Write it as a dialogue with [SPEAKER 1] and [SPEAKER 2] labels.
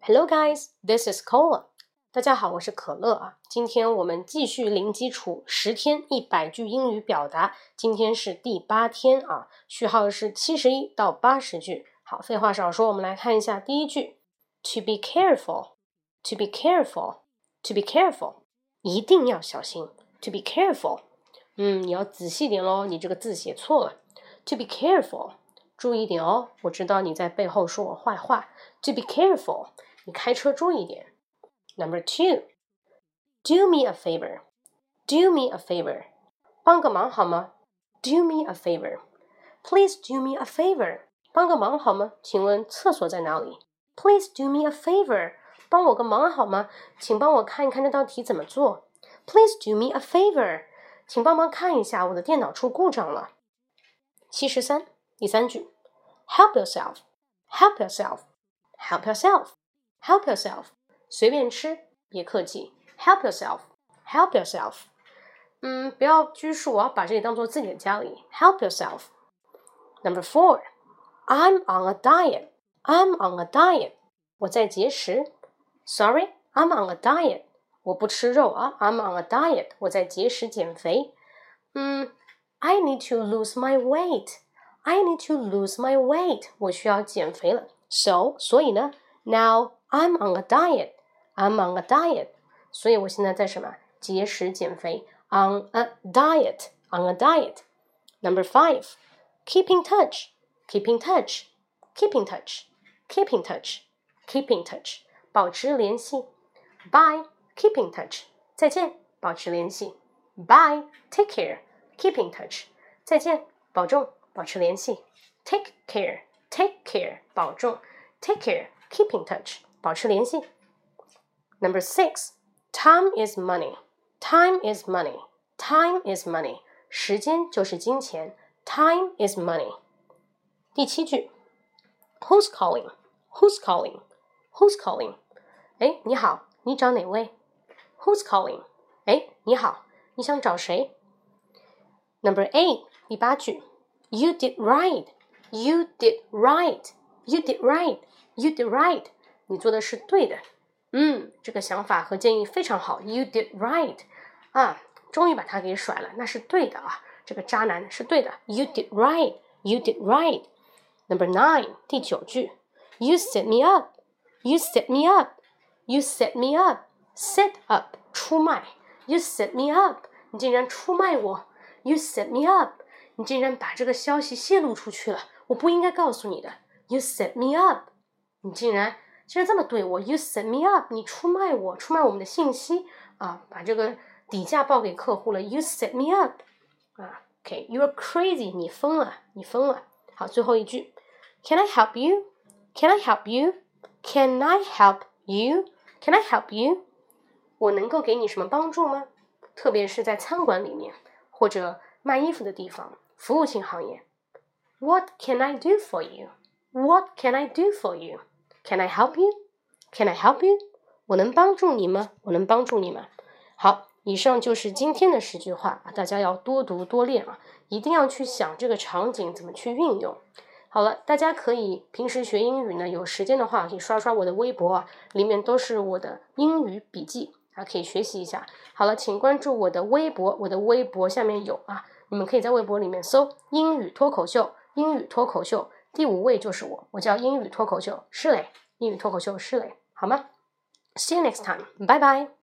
[SPEAKER 1] Hello, guys. This is Cola. 大家好，我是可乐啊。今天我们继续零基础十天一百句英语表达。今天是第八天啊，序号是七十一到八十句。好，废话少说，我们来看一下第一句：To be careful. To be careful. To be careful. 一定要小心。To be careful. 嗯，你要仔细点喽，你这个字写错了。To be careful. 注意点哦，我知道你在背后说我坏话。To be careful. 你开车注意点。Number two, do me a favor. Do me a favor. 帮个忙好吗？Do me a favor. Please do me a favor. 帮个忙好吗？请问厕所在哪里？Please do me a favor. 帮我个忙好吗？请帮我看一看这道题怎么做。Please do me a favor. 请帮忙看一下我的电脑出故障了。七十三，第三句，Help yourself. Help yourself. Help yourself. Help yourself，随便吃，别客气。Help yourself，Help yourself。嗯，不要拘束，我要把这里当做自己的家里。Help yourself。Number four，I'm on a diet。I'm on a diet。我在节食。Sorry，I'm on a diet。我不吃肉啊。I'm on a diet。我在节食减肥。嗯，I need to lose my weight。I need to lose my weight。我需要减肥了。So，所以呢，Now。 I'm on a diet. I'm on a diet. 所以我现在在什么？节食减肥。On a diet. On a diet. Number five. Keep in touch. Keep in touch. Keep in touch. Keep in touch. Keep in touch. 保持联系。Bye. Keep in touch. 再见。保持联系。Bye. Take care. Keep in touch. 再见。保重。保持联系。Take care. Take care. 保重。Take care. Keep in touch. 保持联系。Number six, time is money. Time is money. Time is money. 时间就是金钱。Time is money. 第七句，Who's calling? Who's calling? Who's calling? 哎，你好，你找哪位？Who's calling? 哎，你好，你想找谁？Number eight，第八句，You did right. You did right. You did right. You did right. 你做的是对的，嗯，这个想法和建议非常好。You did right，啊，终于把他给甩了，那是对的啊，这个渣男是对的。You did right，You did right。Number nine，第九句，You set me up，You set me up，You set me up，set up 出卖，You set me up，你竟然出卖我，You set me up，你竟然把这个消息泄露出去了，我不应该告诉你的，You set me up，你竟然。 其实这么对我，You set me up，你出卖我，出卖我们的信息啊，把这个底价报给客户了。You set me up，啊，OK，You are crazy，你疯了，你疯了。好，最后一句，Can I help you？Can I help you？Can I help you？Can I help you？我能够给你什么帮助吗？特别是在餐馆里面或者卖衣服的地方，服务性行业。What can I do for you？What can I do for you？Can I help you? Can I help you? 我能帮助你吗？我能帮助你吗？好，以上就是今天的十句话啊，大家要多读多练啊，一定要去想这个场景怎么去运用。好了，大家可以平时学英语呢，有时间的话可以刷刷我的微博啊，里面都是我的英语笔记啊，可以学习一下。好了，请关注我的微博，我的微博下面有啊，你们可以在微博里面搜“英语脱口秀”，英语脱口秀。第五位就是我，我叫英语脱口秀施磊，英语脱口秀施磊，好吗？See you next time，拜拜。